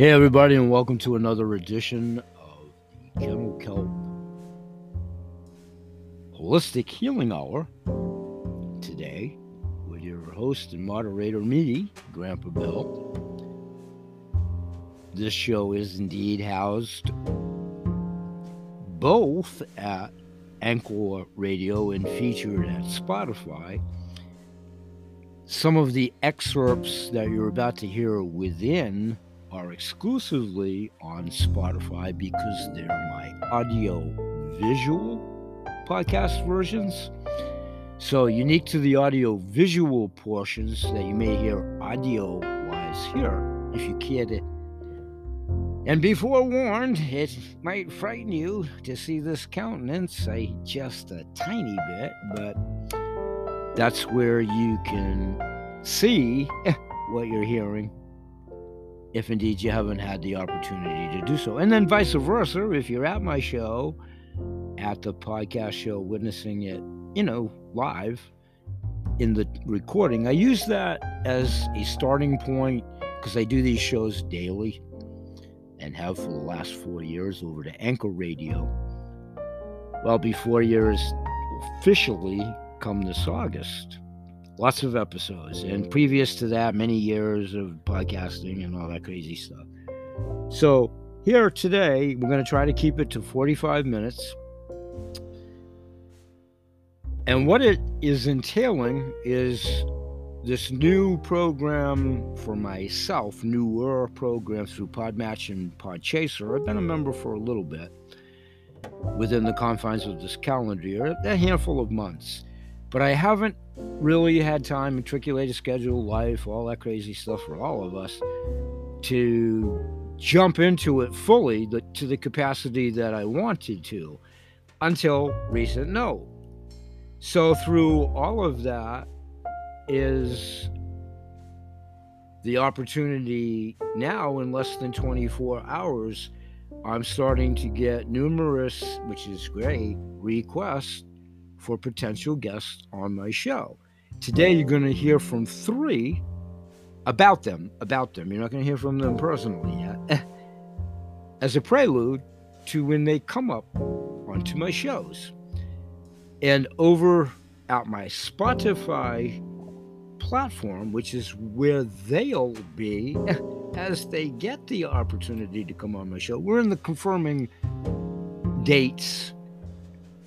Hey, everybody, and welcome to another edition of the Kennel Kelp Holistic Healing Hour. Today, with your host and moderator, me, Grandpa Bill. This show is indeed housed both at Anchor Radio and featured at Spotify. Some of the excerpts that you're about to hear within are exclusively on Spotify because they're my audio visual podcast versions. So, unique to the audio visual portions that you may hear audio wise here, if you care to. And be forewarned, it might frighten you to see this countenance, I just a tiny bit, but that's where you can see what you're hearing if indeed you haven't had the opportunity to do so. And then vice versa, if you're at my show, at the podcast show, witnessing it, you know, live in the recording, I use that as a starting point because I do these shows daily and have for the last four years over to Anchor Radio. Well, before years officially come this August lots of episodes. And previous to that, many years of podcasting and all that crazy stuff. So, here today, we're going to try to keep it to 45 minutes. And what it is entailing is this new program for myself, newer program through Podmatch and Podchaser. I've been a member for a little bit within the confines of this calendar year, a handful of months. But I haven't really had time, matriculated schedule, life, all that crazy stuff for all of us to jump into it fully to the capacity that I wanted to until recent no. So through all of that is the opportunity now in less than 24 hours I'm starting to get numerous, which is great, requests for potential guests on my show. Today, you're going to hear from three about them. About them. You're not going to hear from them personally yet. As a prelude to when they come up onto my shows. And over at my Spotify platform, which is where they'll be as they get the opportunity to come on my show. We're in the confirming dates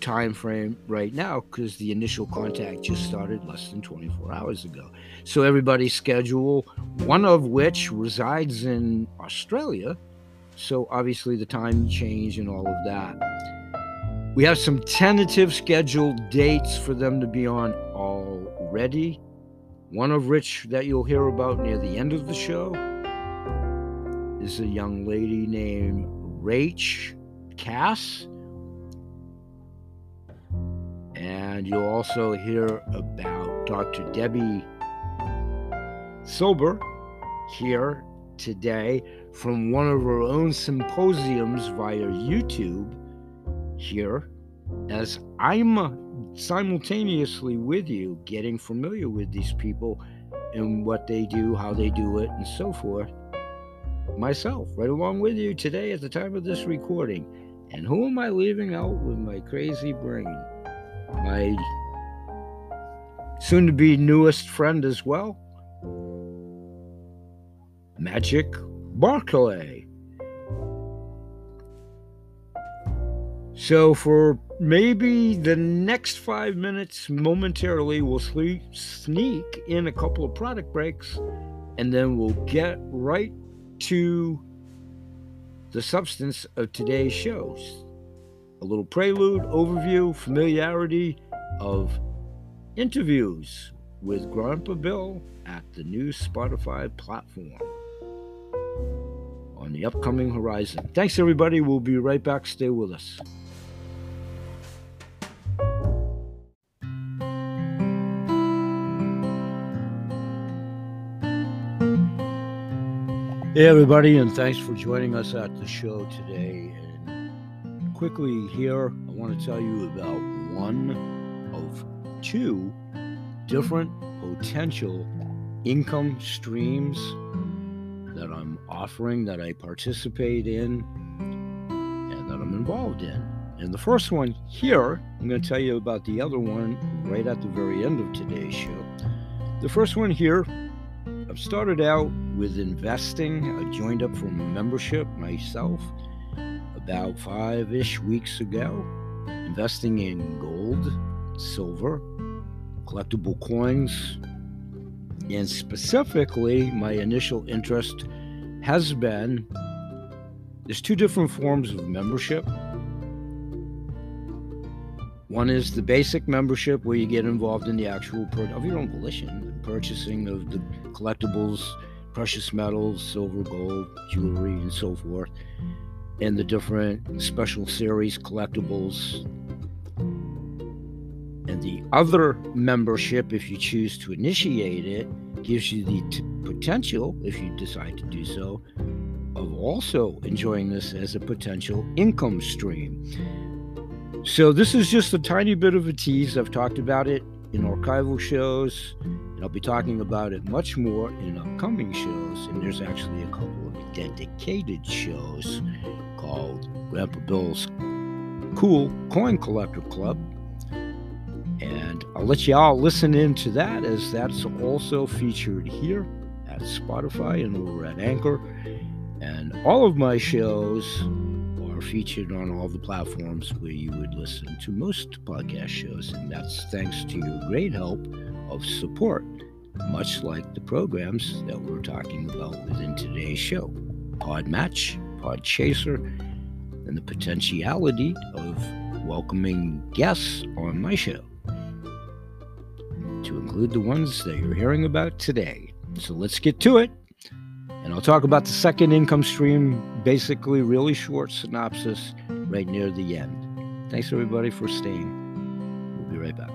time frame right now because the initial contact just started less than 24 hours ago. So everybody's schedule, one of which resides in Australia, so obviously the time change and all of that. We have some tentative scheduled dates for them to be on already. One of which that you'll hear about near the end of the show is a young lady named Rach Cass and you'll also hear about Dr. Debbie Silber here today from one of her own symposiums via YouTube here as I'm simultaneously with you getting familiar with these people and what they do, how they do it, and so forth. Myself, right along with you today at the time of this recording. And who am I leaving out with my crazy brain? My soon to be newest friend as well, Magic Barclay. So, for maybe the next five minutes, momentarily, we'll sneak in a couple of product breaks and then we'll get right to the substance of today's shows a little prelude, overview, familiarity of interviews with Grandpa Bill at the new Spotify platform on the upcoming horizon. Thanks, everybody. We'll be right back. Stay with us. Hey, everybody, and thanks for joining us at the show today quickly here, I want to tell you about one of two different potential income streams that I'm offering, that I participate in, and that I'm involved in. And the first one here, I'm going to tell you about the other one right at the very end of today's show. The first one here, I've started out with investing. I joined up for membership myself about five ish weeks ago, investing in gold, silver, collectible coins, and specifically, my initial interest has been there's two different forms of membership. One is the basic membership where you get involved in the actual of your own volition, purchasing of the collectibles, precious metals, silver, gold, jewelry, and so forth, and the different special series collectibles. And the other membership, if you choose to initiate it, gives you the t- potential, if you decide to do so, of also enjoying this as a potential income stream. So, this is just a tiny bit of a tease. I've talked about it in archival shows, and I'll be talking about it much more in upcoming shows. And there's actually a couple of dedicated shows called Grandpa Bill's Cool Coin Collector Club. And I'll let you all listen in to that as that's also featured here at Spotify and over at Anchor. And all of my shows are featured on all the platforms where you would listen to most podcast shows. And that's thanks to your great help of support, much like the programs that we're talking about within today's show Podmatch, Podchaser, and the potentiality of welcoming guests on my show, to include the ones that you're hearing about today. So let's get to it. And I'll talk about the second income stream, basically, really short synopsis right near the end. Thanks, everybody, for staying. We'll be right back.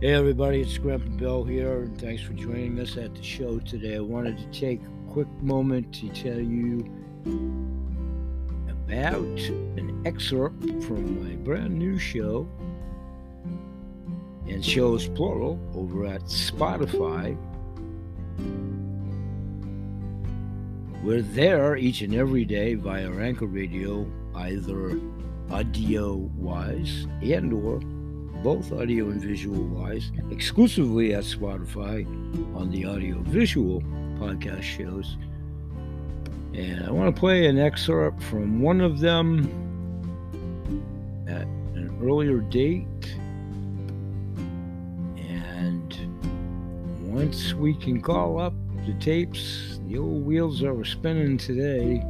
Hey everybody, it's Grandpa Bill here, and thanks for joining us at the show today. I wanted to take a quick moment to tell you about an excerpt from my brand new show, and shows plural, over at Spotify. We're there each and every day via Anchor Radio, either audio wise and or both audio and visual wise, exclusively at Spotify on the audio visual podcast shows. And I want to play an excerpt from one of them at an earlier date. And once we can call up the tapes, the old wheels are spinning today.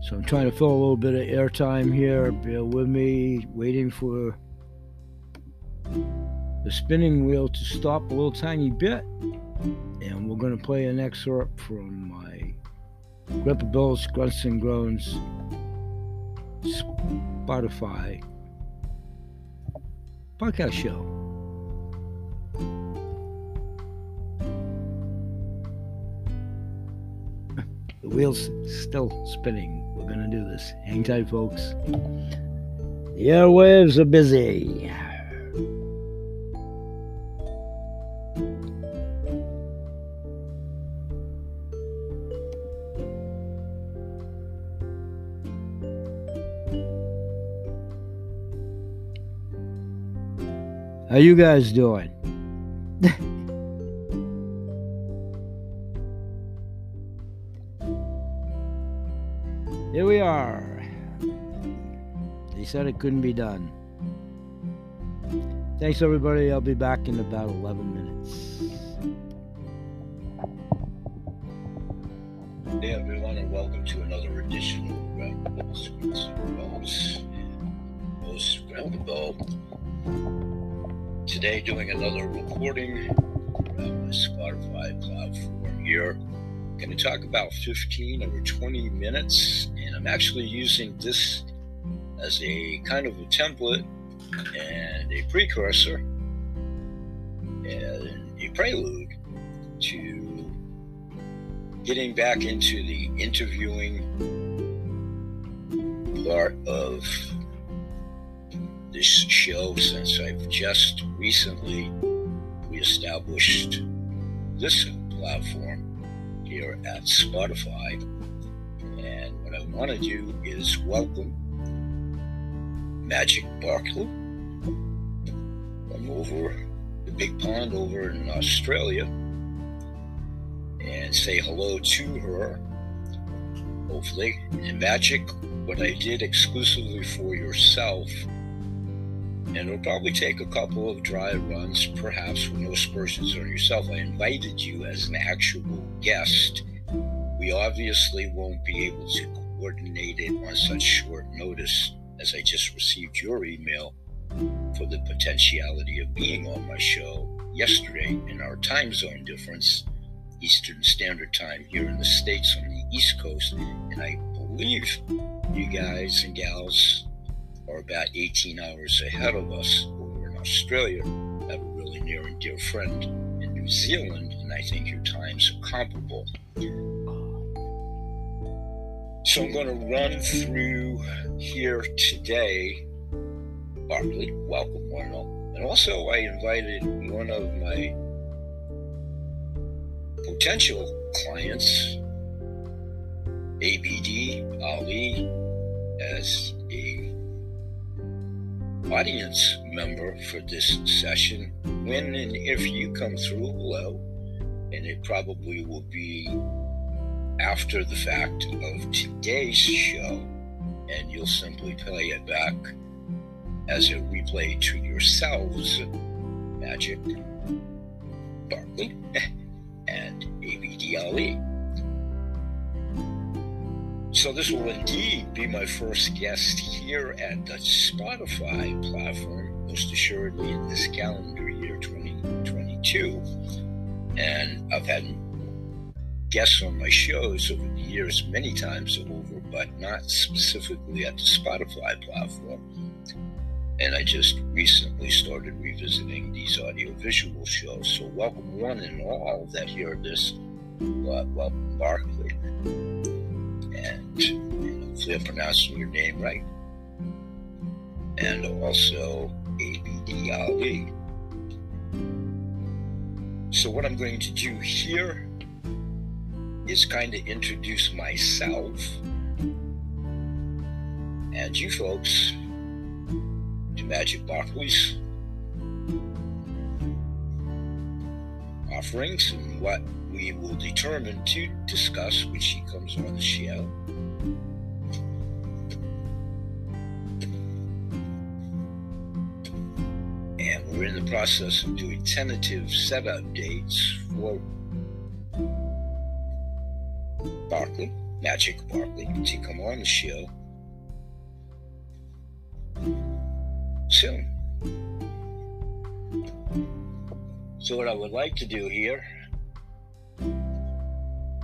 So I'm trying to fill a little bit of airtime here. Bear with me, waiting for the spinning wheel to stop a little tiny bit. And we're going to play an excerpt from my Grandpa Bill's Grunts and Groans Spotify podcast show. The wheel's still spinning. We're going to do this. Hang tight, folks. The airwaves are busy. How you guys doing? Here we are. They said it couldn't be done. Thanks, everybody. I'll be back in about 11 minutes. Hey, everyone, and welcome to another edition of Groundballs, Groundballs, Most Groundball today doing another recording from Spotify platform here. I'm going to talk about 15 or 20 minutes, and I'm actually using this as a kind of a template and a precursor and a prelude to getting back into the interviewing part of this show since I've just recently reestablished this platform here at Spotify. And what I want to do is welcome Magic Barclay from over the big pond over in Australia and say hello to her. Hopefully, and Magic, what I did exclusively for yourself and it'll probably take a couple of dry runs, perhaps with no aspersions on yourself. I invited you as an actual guest. We obviously won't be able to coordinate it on such short notice as I just received your email for the potentiality of being on my show yesterday in our time zone difference, Eastern Standard Time here in the States on the East Coast. And I believe you guys and gals are about 18 hours ahead of us over in Australia. I have a really near and dear friend in New Zealand, and I think your times are comparable. So I'm going to run through here today. Barclay, welcome, one and also, I invited one of my potential clients, ABD Ali, as audience member for this session. When and if you come through, hello. And it probably will be after the fact of today's show. And you'll simply play it back as a replay to yourselves. Magic, Barclay, and ABD Ali. So, this will indeed be my first guest here at the Spotify platform, most assuredly in this calendar year 2022. And I've had guests on my shows over the years many times over, but not specifically at the Spotify platform. And I just recently started revisiting these audiovisual shows. So, welcome one and all that hear this. Uh, welcome, Barclay and hopefully I'm pronouncing your name right. And also ABD Ali. So, what I'm going to do here is kind of introduce myself and you folks to Magic Barclay's offerings and what we will determine to discuss when she comes on the show. We're in the process of doing tentative setup dates for Barclay, Magic Barclay, to come on the show soon. So, what I would like to do here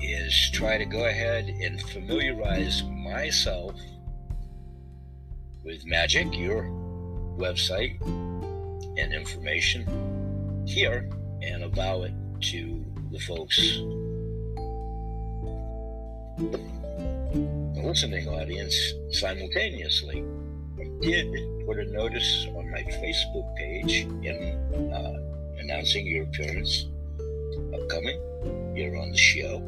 is try to go ahead and familiarize myself with Magic, your website and information here, and allow it to the folks, the listening audience, simultaneously. I did put a notice on my Facebook page in uh, announcing your appearance upcoming here on the show.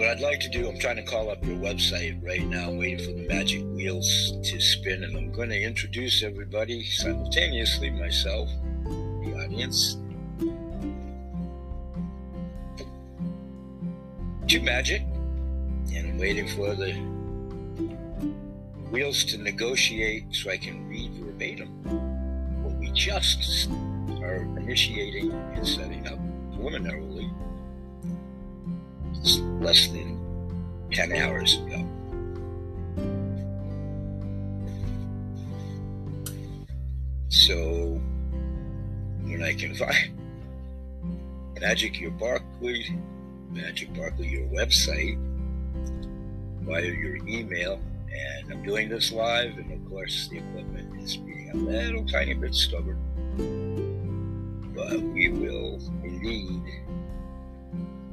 What I'd like to do, I'm trying to call up your website right now. I'm waiting for the magic wheels to spin, and I'm going to introduce everybody simultaneously, myself, the audience, to magic, and I'm waiting for the wheels to negotiate so I can read verbatim what we just are initiating and setting up less than 10 hours ago. So when I can find Magic Your Barclay, Magic Barclay, your website, via your email And I'm doing this live, and of course, the equipment is being a little tiny bit stubborn. But we will indeed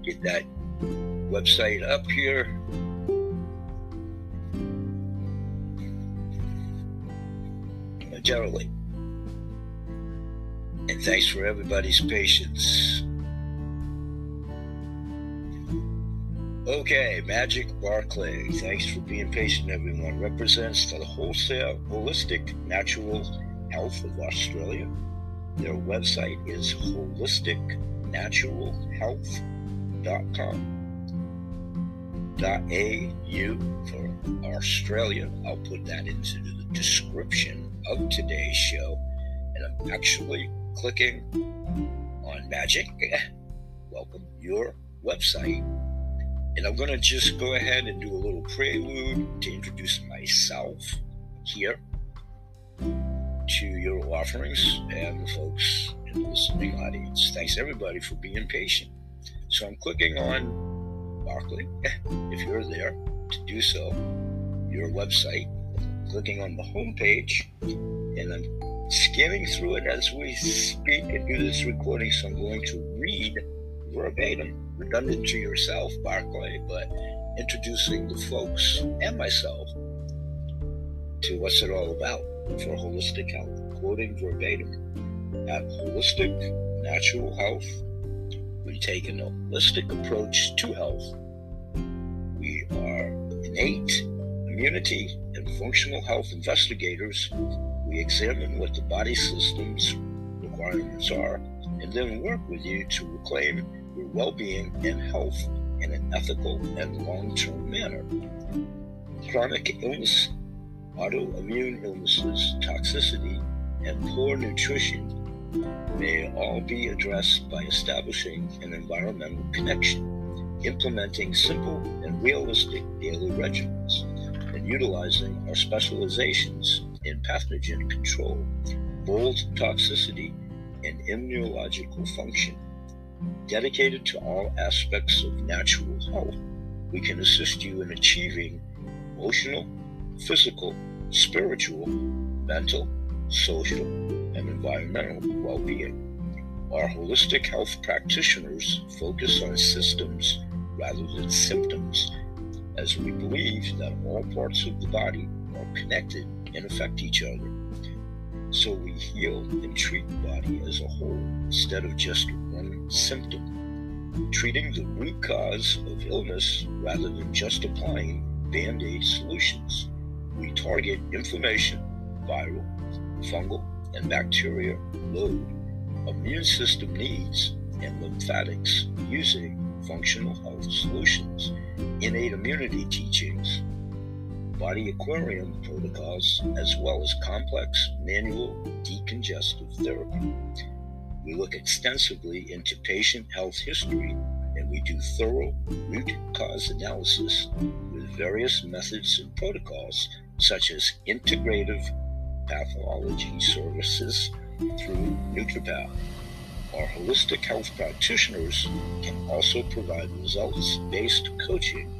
get that website up here. Uh, generally. And thanks for everybody's patience. Okay, Magic Barclay. Thanks for being patient, everyone. Represents the wholesale holistic natural health of Australia. Their website is holisticnaturalhealth.com. .au for Australia. I'll put that into the description of today's show. And I'm actually clicking on Magic. Welcome your website. And I'm going to just go ahead and do a little prelude to introduce myself here to your offerings and the folks in the listening audience. Thanks everybody for being patient. So I'm clicking on Barclay, if you're there, to do so, your website, clicking on the home page, and I'm skimming through it as we speak and do this recording. So I'm going to read verbatim, redundant to yourself, Barclay, but introducing the folks and myself to what's it all about for holistic health. Quoting verbatim at holistic natural health, we take an holistic approach to health. We are innate immunity and functional health investigators. We examine what the body system's requirements are and then work with you to reclaim your well being and health in an ethical and long term manner. Chronic illness, autoimmune illnesses, toxicity, and poor nutrition may all be addressed by establishing an environmental connection, implementing simple and realistic daily regimens, and utilizing our specializations in pathogen control, mold toxicity, and immunological function. Dedicated to all aspects of natural health, we can assist you in achieving emotional, physical, spiritual, mental, social, and environmental well being. Our holistic health practitioners focus on systems rather than symptoms, as we believe that all parts of the body are connected and affect each other. So we heal and treat the body as a whole instead of just one symptom, treating the root cause of illness rather than just applying band aid solutions. We target inflammation, viral, fungal, and bacteria load, immune system needs, and lymphatics using functional health solutions, innate immunity teachings, body aquarium protocols, as well as complex manual decongestive therapy. We look extensively into patient health history and we do thorough root cause analysis with various methods and protocols such as integrative pathology services through NutriPath. Our holistic health practitioners can also provide results based coaching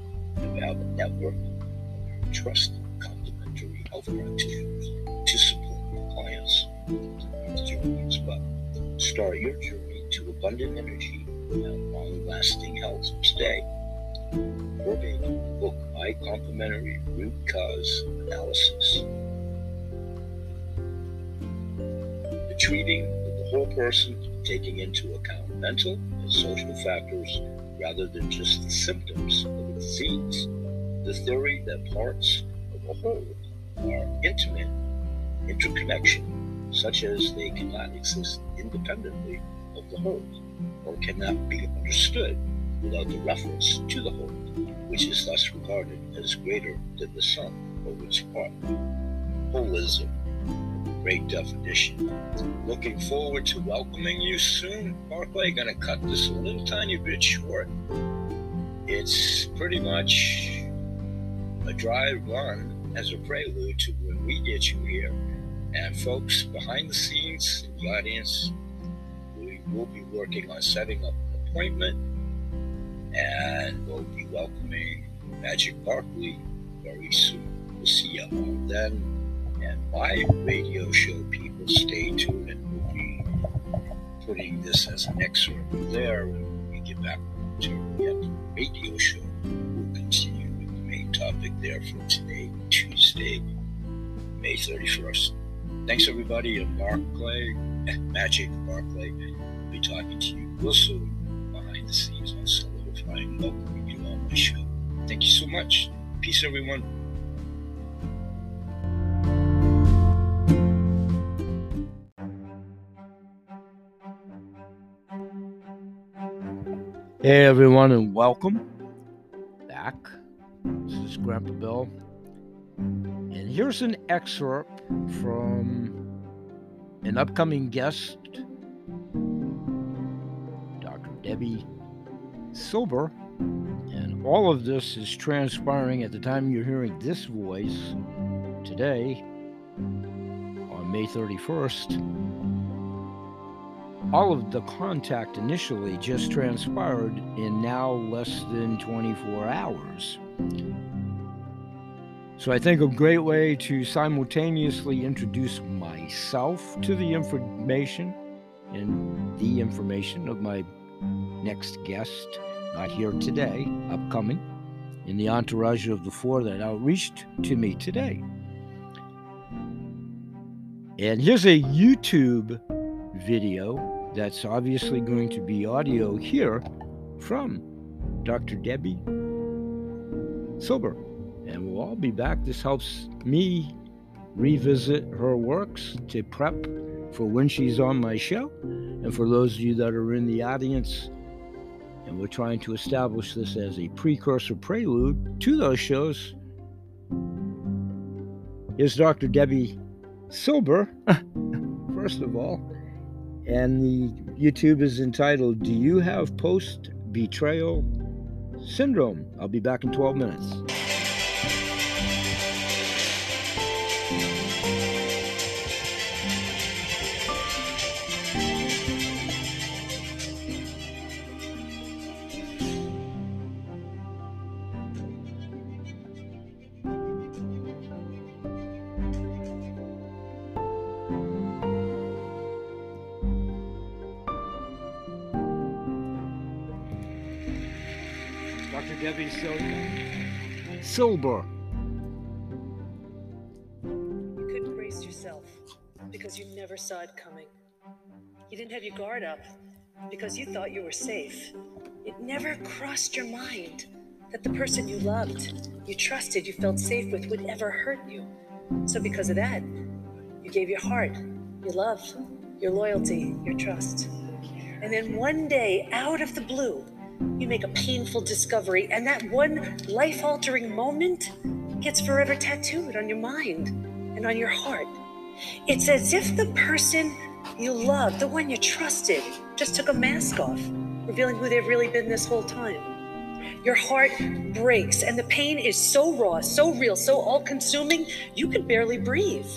have a network of trusted complementary health practitioners to support your clients. But start your journey to abundant energy and long lasting health today. Verbatim, book my complimentary root cause analysis. Treating the whole person, taking into account mental and social factors rather than just the symptoms of a disease. The theory that parts of a whole are intimate interconnection, such as they cannot exist independently of the whole, or cannot be understood without the reference to the whole, which is thus regarded as greater than the sum of its part. Holism, great definition. Looking forward to welcoming you soon. Barclay, gonna cut this a little tiny bit short. It's pretty much a dry run as a prelude to when we get you here. And folks behind the scenes in the audience, we will be working on setting up an appointment and we'll be welcoming Magic Barclay very soon. We'll see you all then. And my radio show people, stay tuned and we'll be putting this as an excerpt there. When we get back to the radio show, we'll continue with the main topic there for today, Tuesday, May 31st. Thanks, everybody. And Barclay, Magic Barclay, will be talking to you real soon behind the scenes on Solidifying, welcoming you on my show. Thank you so much. Peace, everyone. Hey, everyone, and welcome back. This is Grandpa Bill. And here's an excerpt from an upcoming guest, Dr. Debbie Silber. And all of this is transpiring at the time you're hearing this voice today on May 31st all of the contact initially just transpired in now less than 24 hours. So I think a great way to simultaneously introduce myself to the information and the information of my next guest, not here today, upcoming, in the entourage of the four that outreached to me today. And here's a YouTube video that's obviously going to be audio here from Dr. Debbie Silber. And we'll all be back. This helps me revisit her works to prep for when she's on my show. And for those of you that are in the audience, and we're trying to establish this as a precursor prelude to those shows, is Dr. Debbie Silber, first of all. And the YouTube is entitled Do You Have Post Betrayal Syndrome? I'll be back in 12 minutes. Debbie Silver. Silber. You couldn't brace yourself because you never saw it coming. You didn't have your guard up because you thought you were safe. It never crossed your mind that the person you loved, you trusted, you felt safe with would ever hurt you. So, because of that, you gave your heart, your love, your loyalty, your trust. And then one day, out of the blue, you make a painful discovery, and that one life altering moment gets forever tattooed on your mind and on your heart. It's as if the person you love, the one you trusted, just took a mask off, revealing who they've really been this whole time. Your heart breaks, and the pain is so raw, so real, so all consuming, you can barely breathe.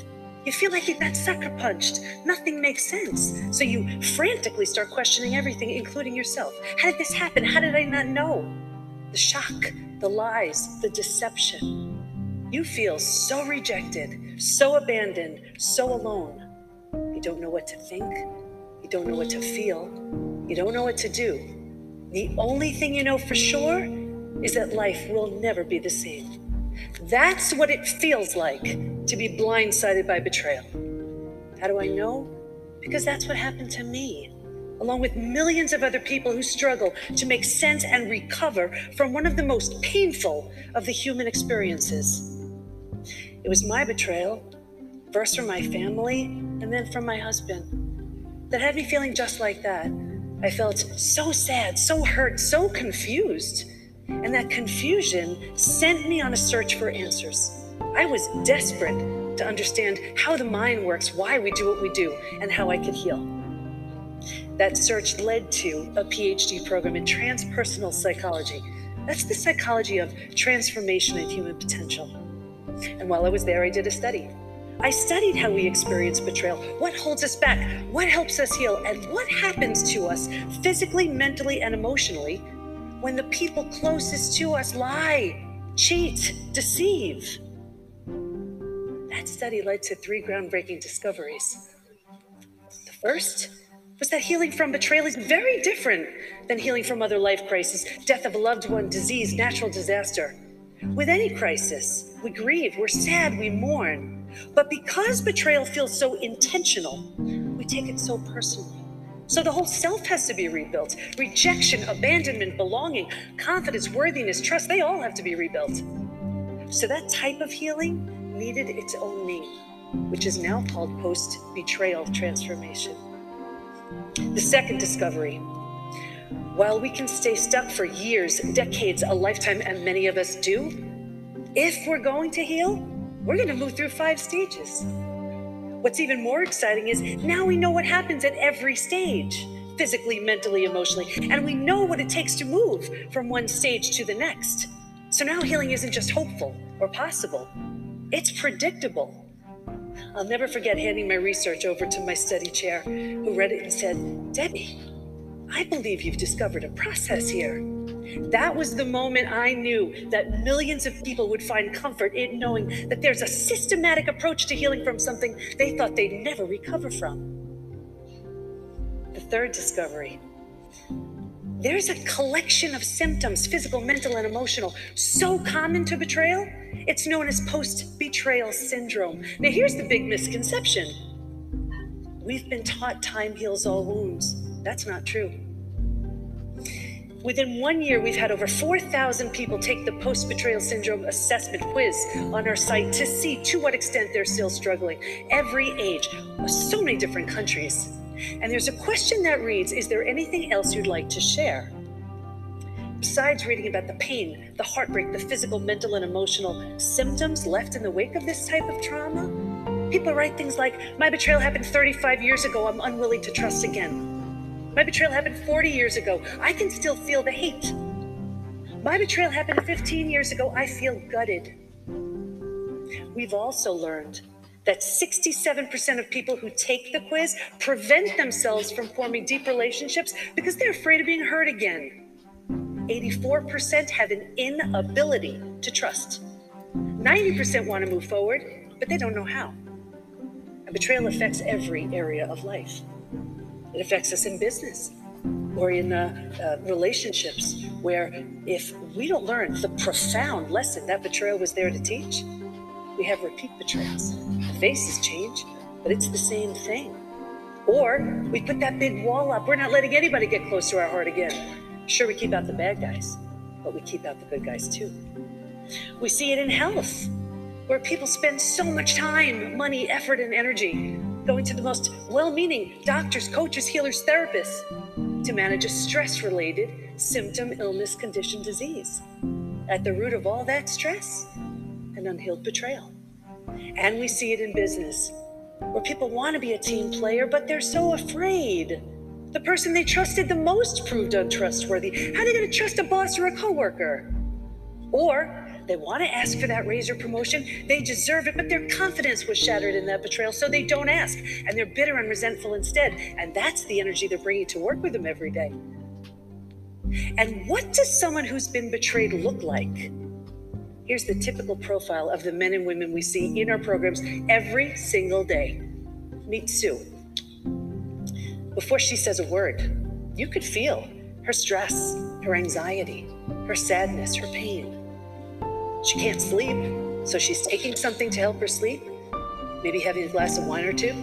You feel like you got sucker punched. Nothing makes sense. So you frantically start questioning everything, including yourself. How did this happen? How did I not know? The shock, the lies, the deception. You feel so rejected, so abandoned, so alone. You don't know what to think. You don't know what to feel. You don't know what to do. The only thing you know for sure is that life will never be the same. That's what it feels like to be blindsided by betrayal. How do I know? Because that's what happened to me, along with millions of other people who struggle to make sense and recover from one of the most painful of the human experiences. It was my betrayal, first from my family and then from my husband, that had me feeling just like that. I felt so sad, so hurt, so confused. And that confusion sent me on a search for answers. I was desperate to understand how the mind works, why we do what we do, and how I could heal. That search led to a PhD program in transpersonal psychology. That's the psychology of transformation and human potential. And while I was there, I did a study. I studied how we experience betrayal, what holds us back, what helps us heal, and what happens to us physically, mentally, and emotionally when the people closest to us lie, cheat, deceive. that study led to three groundbreaking discoveries. The first was that healing from betrayal is very different than healing from other life crises, death of a loved one, disease, natural disaster. With any crisis, we grieve, we're sad, we mourn. But because betrayal feels so intentional, we take it so personally. So the whole self has to be rebuilt. Rejection, abandonment, belonging, confidence, worthiness, trust, they all have to be rebuilt. So that type of healing needed its own name, which is now called post betrayal transformation. The second discovery while we can stay stuck for years, decades, a lifetime, and many of us do, if we're going to heal, we're going to move through five stages. What's even more exciting is now we know what happens at every stage physically, mentally, emotionally, and we know what it takes to move from one stage to the next. So now healing isn't just hopeful or possible, it's predictable. I'll never forget handing my research over to my study chair, who read it and said, Debbie, I believe you've discovered a process here. That was the moment I knew that millions of people would find comfort in knowing that there's a systematic approach to healing from something they thought they'd never recover from. The third discovery there's a collection of symptoms, physical, mental, and emotional, so common to betrayal, it's known as post betrayal syndrome. Now, here's the big misconception we've been taught time heals all wounds. That's not true. Within one year, we've had over 4,000 people take the post betrayal syndrome assessment quiz on our site to see to what extent they're still struggling. Every age, so many different countries. And there's a question that reads Is there anything else you'd like to share? Besides reading about the pain, the heartbreak, the physical, mental, and emotional symptoms left in the wake of this type of trauma, people write things like My betrayal happened 35 years ago, I'm unwilling to trust again. My betrayal happened 40 years ago. I can still feel the hate. My betrayal happened 15 years ago. I feel gutted. We've also learned that 67% of people who take the quiz prevent themselves from forming deep relationships because they're afraid of being hurt again. 84% have an inability to trust. 90% want to move forward, but they don't know how. A betrayal affects every area of life. It affects us in business or in uh, uh, relationships where if we don't learn the profound lesson that betrayal was there to teach, we have repeat betrayals. The faces change, but it's the same thing. Or we put that big wall up. We're not letting anybody get close to our heart again. Sure, we keep out the bad guys, but we keep out the good guys too. We see it in health, where people spend so much time, money, effort, and energy going to the most well meaning doctors, coaches, healers, therapists to manage a stress related symptom, illness, condition, disease. At the root of all that stress, an unhealed betrayal. And we see it in business, where people want to be a team player, but they're so afraid. The person they trusted the most proved untrustworthy. How are they going to trust a boss or a coworker? Or they want to ask for that raise or promotion. They deserve it, but their confidence was shattered in that betrayal, so they don't ask. And they're bitter and resentful instead. And that's the energy they're bringing to work with them every day. And what does someone who's been betrayed look like? Here's the typical profile of the men and women we see in our programs every single day. Meet Sue. Before she says a word, you could feel her stress, her anxiety, her sadness, her pain. She can't sleep, so she's taking something to help her sleep, maybe having a glass of wine or two.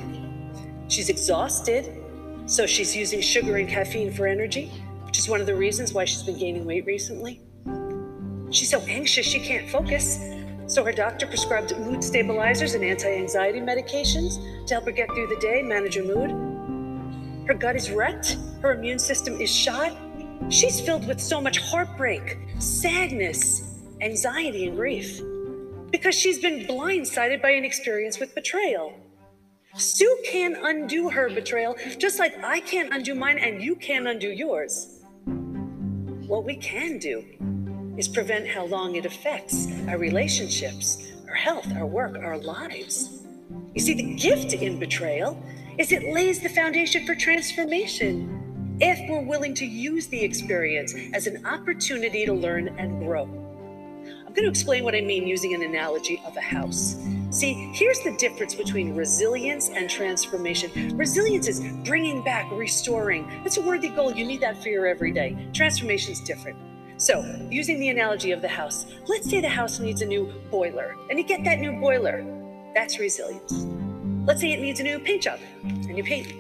She's exhausted, so she's using sugar and caffeine for energy, which is one of the reasons why she's been gaining weight recently. She's so anxious she can't focus, so her doctor prescribed mood stabilizers and anti anxiety medications to help her get through the day, manage her mood. Her gut is wrecked, her immune system is shot. She's filled with so much heartbreak, sadness, anxiety, and grief because she's been blindsided by an experience with betrayal. Sue can't undo her betrayal, just like I can't undo mine and you can't undo yours. What we can do is prevent how long it affects our relationships, our health, our work, our lives. You see, the gift in betrayal is it lays the foundation for transformation if we're willing to use the experience as an opportunity to learn and grow going to explain what I mean using an analogy of a house. See, here's the difference between resilience and transformation. Resilience is bringing back, restoring. That's a worthy goal. You need that for your everyday. Transformation is different. So, using the analogy of the house, let's say the house needs a new boiler, and you get that new boiler. That's resilience. Let's say it needs a new paint job, and you paint.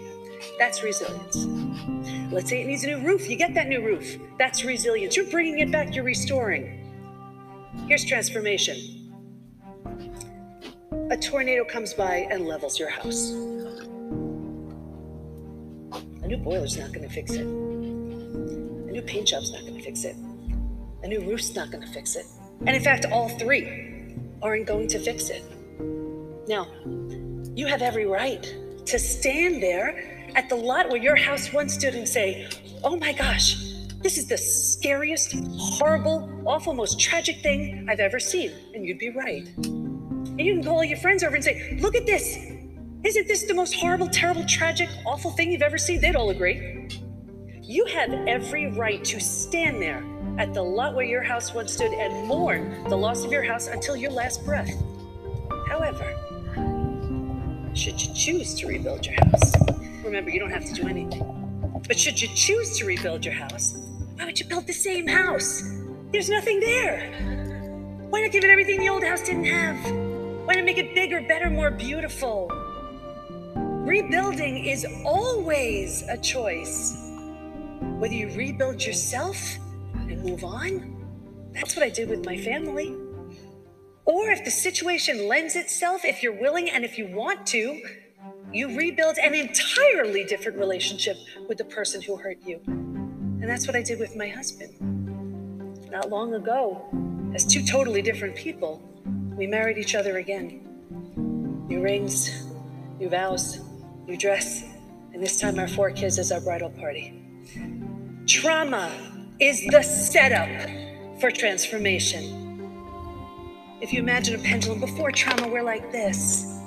That's resilience. Let's say it needs a new roof. You get that new roof. That's resilience. You're bringing it back, you're restoring. Here's transformation a tornado comes by and levels your house. A new boiler's not going to fix it. A new paint job's not going to fix it. A new roof's not going to fix it. And in fact, all three aren't going to fix it. Now, you have every right to stand there at the lot where your house once stood and say, Oh my gosh, this is the scariest, horrible, awful, most tragic thing I've ever seen. And you'd be right. And you can call all your friends over and say, Look at this. Isn't this the most horrible, terrible, tragic, awful thing you've ever seen? They'd all agree. You have every right to stand there at the lot where your house once stood and mourn the loss of your house until your last breath. However, should you choose to rebuild your house, remember you don't have to do anything. But should you choose to rebuild your house, why would you build the same house? There's nothing there. Why not give it everything the old house didn't have? Why not make it bigger, better, more beautiful? Rebuilding is always a choice. Whether you rebuild yourself and move on, that's what I did with my family. Or if the situation lends itself, if you're willing and if you want to, you rebuild an entirely different relationship with the person who hurt you. And that's what I did with my husband. Not long ago, as two totally different people, we married each other again. New rings, new vows, new dress, and this time our four kids as our bridal party. Trauma is the setup for transformation. If you imagine a pendulum, before trauma, we're like this.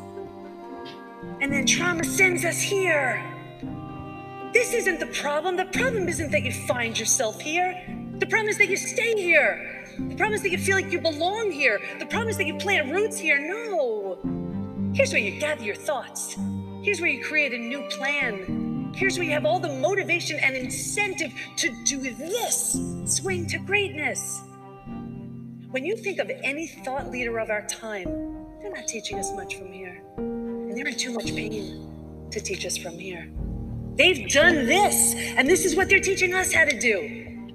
And then trauma sends us here. This isn't the problem. The problem isn't that you find yourself here. The problem is that you stay here. The problem is that you feel like you belong here. The problem is that you plant roots here. No. Here's where you gather your thoughts. Here's where you create a new plan. Here's where you have all the motivation and incentive to do this swing to greatness. When you think of any thought leader of our time, they're not teaching us much from here. And they're in too much pain to teach us from here. They've done this, and this is what they're teaching us how to do.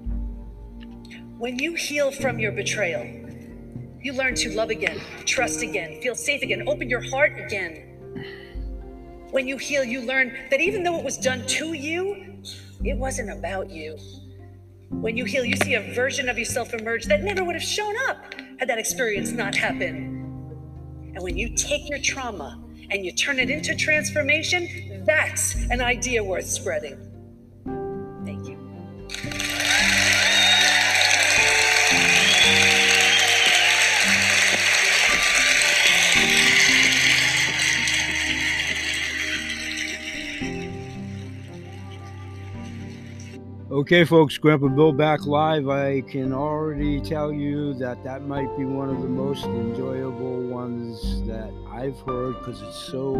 When you heal from your betrayal, you learn to love again, trust again, feel safe again, open your heart again. When you heal, you learn that even though it was done to you, it wasn't about you. When you heal, you see a version of yourself emerge that never would have shown up had that experience not happened. And when you take your trauma and you turn it into transformation, that's an idea worth spreading. Okay, folks, Grandpa Bill back live. I can already tell you that that might be one of the most enjoyable ones that I've heard because it's so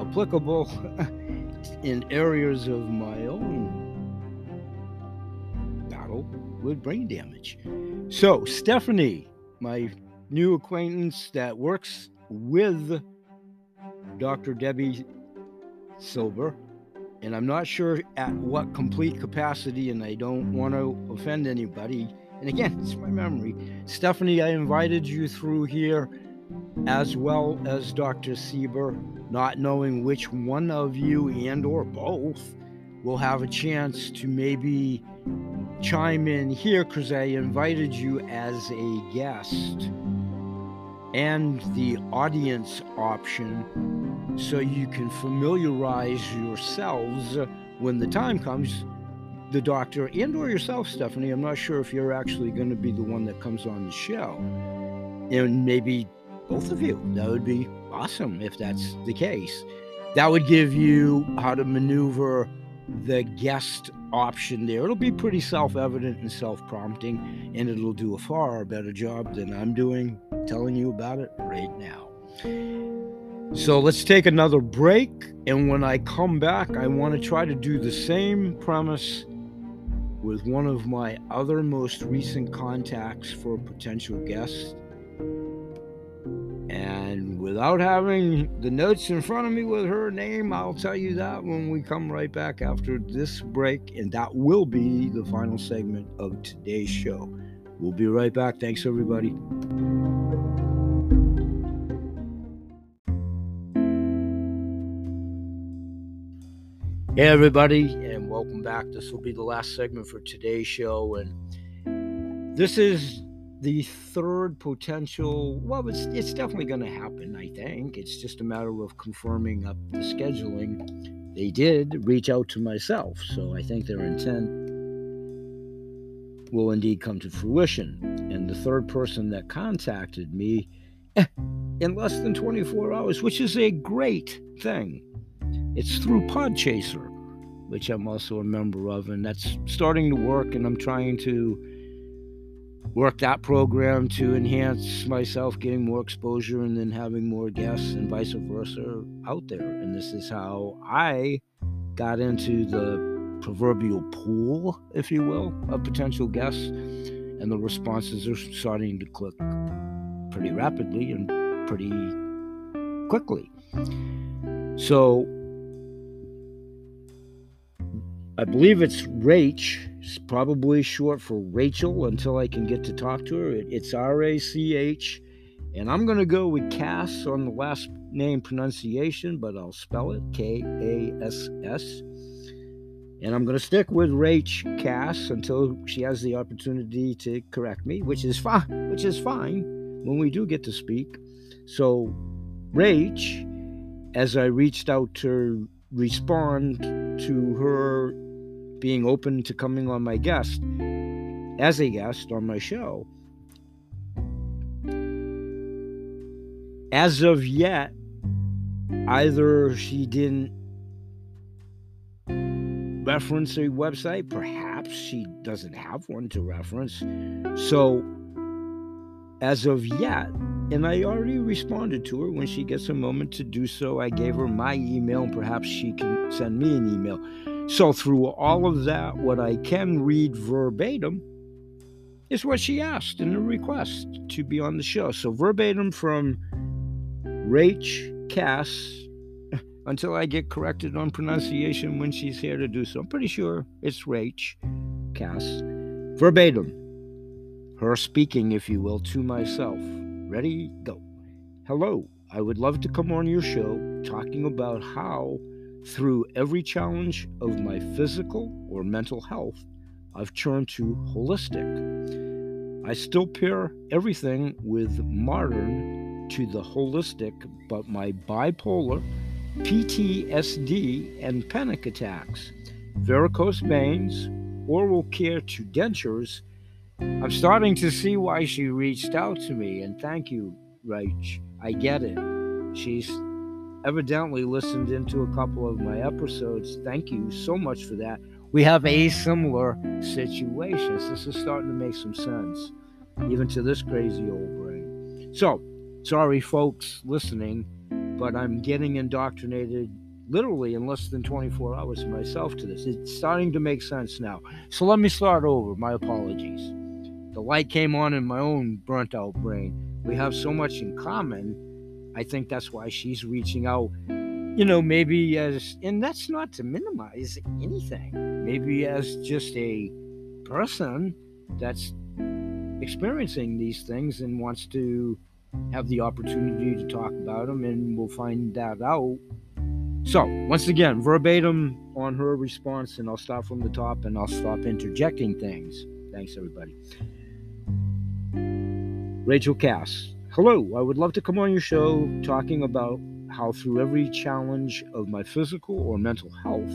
applicable in areas of my own battle with brain damage. So, Stephanie, my new acquaintance that works with Dr. Debbie Silver and I'm not sure at what complete capacity, and I don't want to offend anybody. And again, it's my memory. Stephanie, I invited you through here as well as Dr. Sieber, not knowing which one of you and or both will have a chance to maybe chime in here because I invited you as a guest and the audience option so you can familiarize yourselves when the time comes. The doctor and or yourself stephanie i'm not sure if you're actually going to be the one that comes on the show. And maybe both of you that would be awesome if that's the case. That would give you how to maneuver the guest option there it'll be pretty self-evident and self-prompting and it'll do a far better job than i'm doing telling you about it right now So let's take another break. And when I come back, I want to try to do the same premise with one of my other most recent contacts for a potential guests. And without having the notes in front of me with her name, I'll tell you that when we come right back after this break. And that will be the final segment of today's show. We'll be right back. Thanks, everybody. Hey, everybody, and welcome back. This will be the last segment for today's show. And this is the third potential. Well, it's, it's definitely going to happen, I think. It's just a matter of confirming up the scheduling. They did reach out to myself, so I think their intent will indeed come to fruition. And the third person that contacted me eh, in less than 24 hours, which is a great thing. It's through Podchaser, which I'm also a member of, and that's starting to work. And I'm trying to work that program to enhance myself, getting more exposure, and then having more guests, and vice versa out there. And this is how I got into the proverbial pool, if you will, of potential guests. And the responses are starting to click pretty rapidly and pretty quickly. So I believe it's Rach. It's probably short for Rachel until I can get to talk to her. It's R A C H. And I'm going to go with Cass on the last name pronunciation, but I'll spell it K A S S. And I'm going to stick with Rach Cass until she has the opportunity to correct me, which is fine, which is fine when we do get to speak. So, Rach, as I reached out to respond to her being open to coming on my guest as a guest on my show. As of yet, either she didn't reference a website, perhaps she doesn't have one to reference. So, as of yet, and I already responded to her when she gets a moment to do so. I gave her my email, and perhaps she can send me an email. So, through all of that, what I can read verbatim is what she asked in the request to be on the show. So, verbatim from Rach Cass until I get corrected on pronunciation when she's here to do so. I'm pretty sure it's Rach Cass. Verbatim. Her speaking, if you will, to myself. Ready? Go. Hello. I would love to come on your show talking about how through every challenge of my physical or mental health, I've turned to holistic. I still pair everything with modern to the holistic, but my bipolar, PTSD, and panic attacks, varicose veins, oral care to dentures. I'm starting to see why she reached out to me, and thank you, Rach. I get it. She's evidently listened into a couple of my episodes. Thank you so much for that. We have a similar situation. This is starting to make some sense, even to this crazy old brain. So, sorry, folks listening, but I'm getting indoctrinated literally in less than 24 hours myself to this. It's starting to make sense now. So, let me start over. My apologies. The light came on in my own burnt out brain. We have so much in common I think that's why she's reaching out. You know, maybe as, and that's not to minimize anything, maybe as just a person that's experiencing these things and wants to have the opportunity to talk about them, and we'll find that out. So, once again, verbatim on her response, and I'll start from the top and I'll stop interjecting things. Thanks, everybody. Rachel Cass, Hello, I would love to come on your show talking about how, through every challenge of my physical or mental health,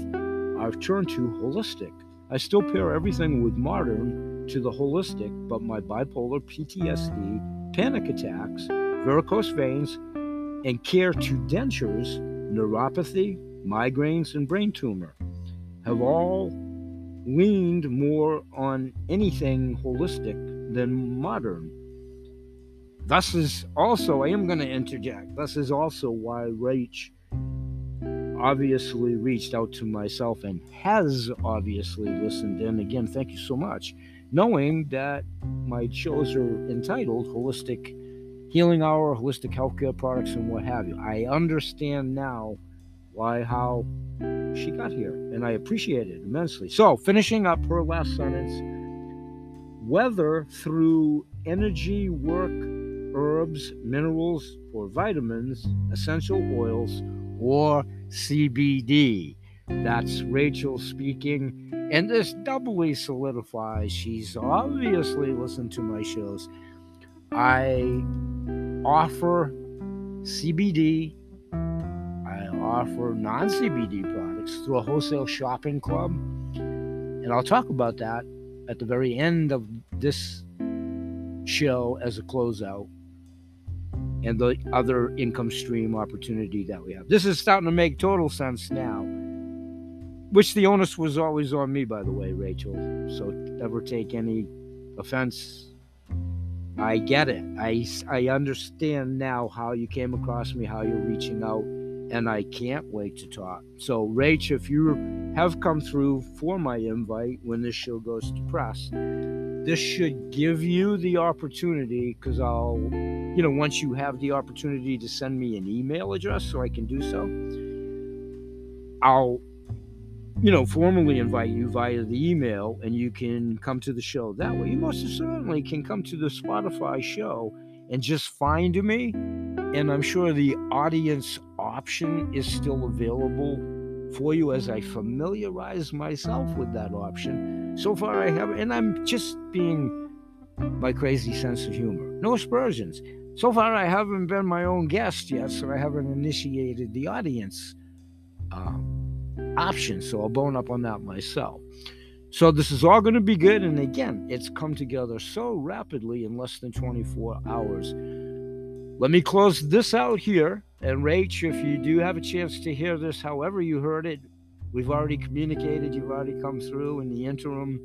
I've turned to holistic. I still pair everything with modern to the holistic, but my bipolar PTSD, panic attacks, varicose veins, and care to dentures, neuropathy, migraines, and brain tumor have all leaned more on anything holistic than modern Thus is also, I am going to interject, thus is also why Rach obviously reached out to myself and has obviously listened in. Again, thank you so much. Knowing that my shows are entitled Holistic Healing Hour, Holistic Healthcare Products, and what have you. I understand now why, how she got here, and I appreciate it immensely. So, finishing up her last sentence whether through energy work, herbs, minerals, or vitamins, essential oils, or CBD. That's Rachel speaking. And this doubly solidifies she's obviously listened to my shows. I offer CBD, I offer non CBD products through a wholesale shopping club. And I'll talk about that at the very end of this show as a closeout and the other income stream opportunity that we have. This is starting to make total sense now. Which the onus was always on me, by the way, Rachel. So never take any offense. I get it. I, I understand now how you came across me, how you're reaching out, and I can't wait to talk. So, Rach, if you have come through for my invite when this show goes to press, this should give you the opportunity because I'll, you know, once you have the opportunity to send me an email address so I can do so, I'll, you know, formally invite you via the email and you can come to the show that way. You most certainly can come to the Spotify show and just find me. And I'm sure the audience option is still available for you as I familiarize myself with that option. So far, I haven't, and I'm just being my crazy sense of humor. No aspersions. So far, I haven't been my own guest yet, so I haven't initiated the audience um, option. So I'll bone up on that myself. So this is all going to be good. And again, it's come together so rapidly in less than 24 hours. Let me close this out here and Rach, if you do have a chance to hear this, however you heard it, we've already communicated, you've already come through in the interim,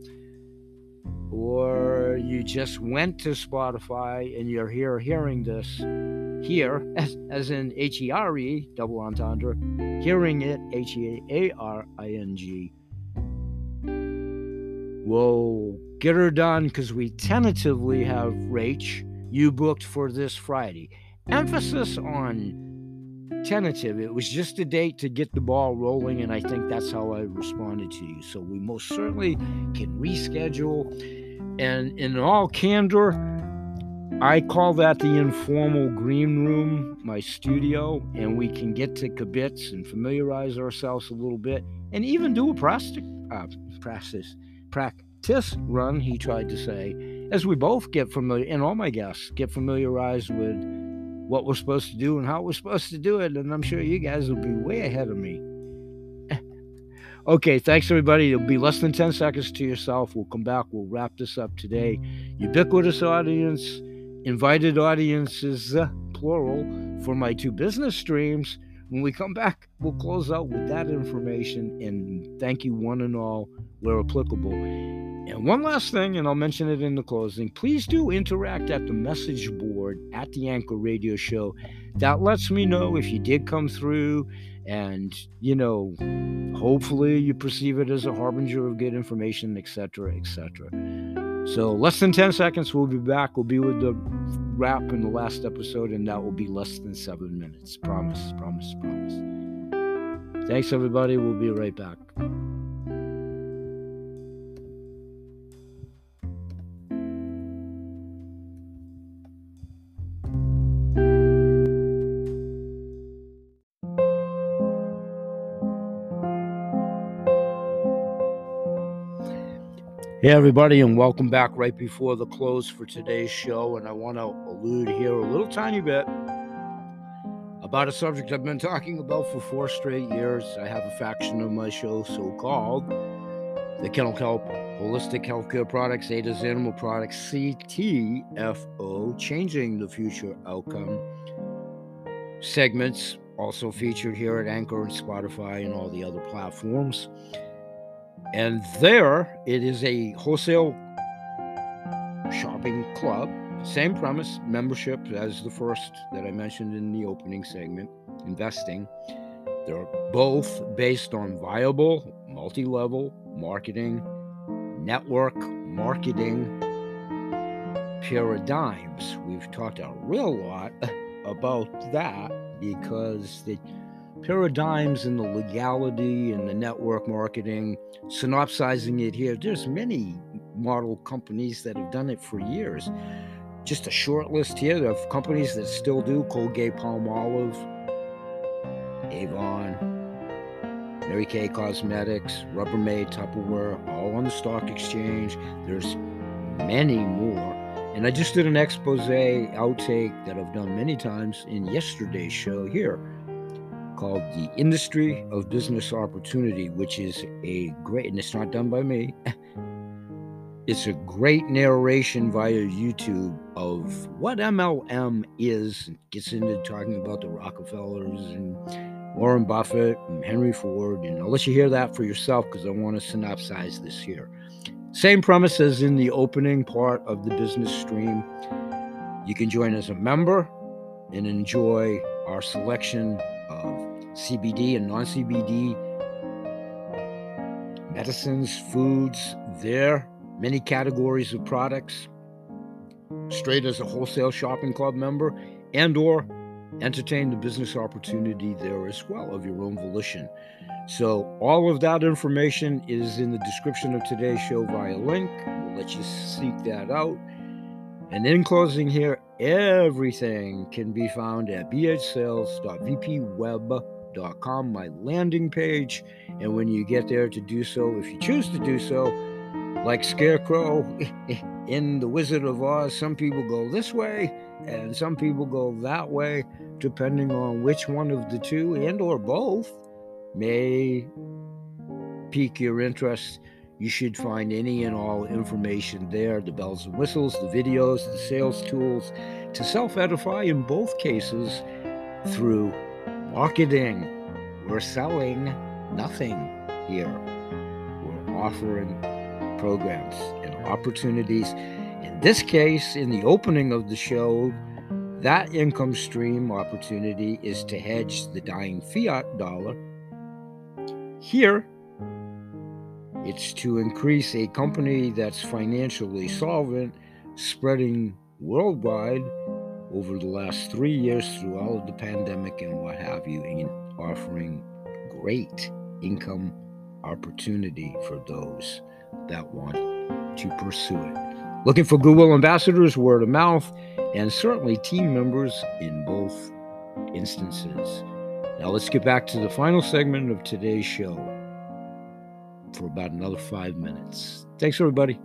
or you just went to Spotify and you're here hearing this here, as, as in H E R E, double entendre, hearing it, H E A R I N G. We'll get her done because we tentatively have Rach, you booked for this Friday. Emphasis on tentative. It was just a date to get the ball rolling, and I think that's how I responded to you. So we most certainly can reschedule. And in all candor, I call that the informal green room, my studio, and we can get to kibitz and familiarize ourselves a little bit, and even do a practice, uh, practice, practice run. He tried to say, as we both get familiar, and all my guests get familiarized with what we're supposed to do and how we're supposed to do it. And I'm sure you guys will be way ahead of me. okay, thanks everybody. It'll be less than 10 seconds to yourself. We'll come back. We'll wrap this up today. Ubiquitous audience, invited audiences, uh, plural, for my two business streams. When we come back, we'll close out with that information and thank you one and all where applicable. And one last thing, and I'll mention it in the closing please do interact at the message board at the Anchor Radio Show. That lets me know if you did come through, and you know, hopefully you perceive it as a harbinger of good information, etc., etc. So, less than 10 seconds, we'll be back. We'll be with the wrap in the last episode, and that will be less than seven minutes. Promise, promise, promise. Thanks, everybody. We'll be right back. Hey, everybody, and welcome back right before the close for today's show. And I want to allude here a little tiny bit about a subject I've been talking about for four straight years. I have a faction of my show, so called the Kennel Kelp Holistic Healthcare Products, Ada's Animal Products, CTFO, Changing the Future Outcome segments, also featured here at Anchor and Spotify and all the other platforms. And there, it is a wholesale shopping club, same premise, membership as the first that I mentioned in the opening segment, investing. They're both based on viable, multi level marketing, network marketing paradigms. We've talked a real lot about that because the paradigms in the legality and the network marketing, synopsizing it here, there's many model companies that have done it for years. Just a short list here of companies that still do Colgate Palmolive, Avon, Mary Kay Cosmetics, Rubbermaid, Tupperware, all on the stock exchange. There's many more. And I just did an expose outtake that I've done many times in yesterday's show here called The Industry of Business Opportunity, which is a great, and it's not done by me. it's a great narration via YouTube of what MLM is. It gets into talking about the Rockefellers and Warren Buffett and Henry Ford. And I'll let you hear that for yourself because I want to synopsize this here. Same premise as in the opening part of the business stream. You can join as a member and enjoy our selection CBD and non CBD medicines, foods, there, many categories of products, straight as a wholesale shopping club member, and or entertain the business opportunity there as well of your own volition. So, all of that information is in the description of today's show via link. We'll let you seek that out. And in closing, here, everything can be found at bhsales.vpweb.com, my landing page. And when you get there to do so, if you choose to do so, like Scarecrow in The Wizard of Oz, some people go this way and some people go that way, depending on which one of the two and or both may pique your interest. You should find any and all information there the bells and whistles, the videos, the sales tools to self edify in both cases through marketing. We're selling nothing here, we're offering programs and opportunities. In this case, in the opening of the show, that income stream opportunity is to hedge the dying fiat dollar here, it's to increase a company that's financially solvent, spreading worldwide over the last three years through all of the pandemic and what have you, in offering great income opportunity for those that want to pursue it. Looking for Goodwill ambassadors, word of mouth, and certainly team members in both instances. Now let's get back to the final segment of today's show for about another five minutes. Thanks, everybody.